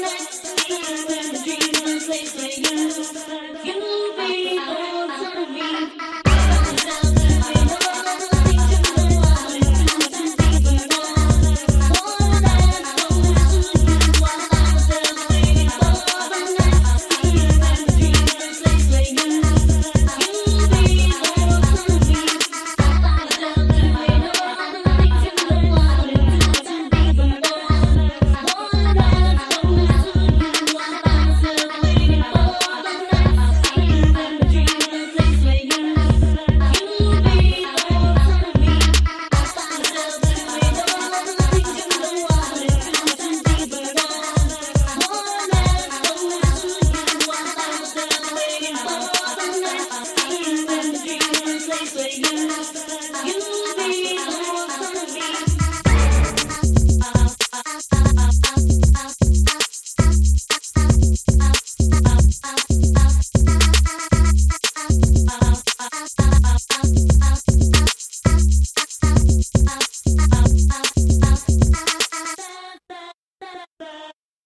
next.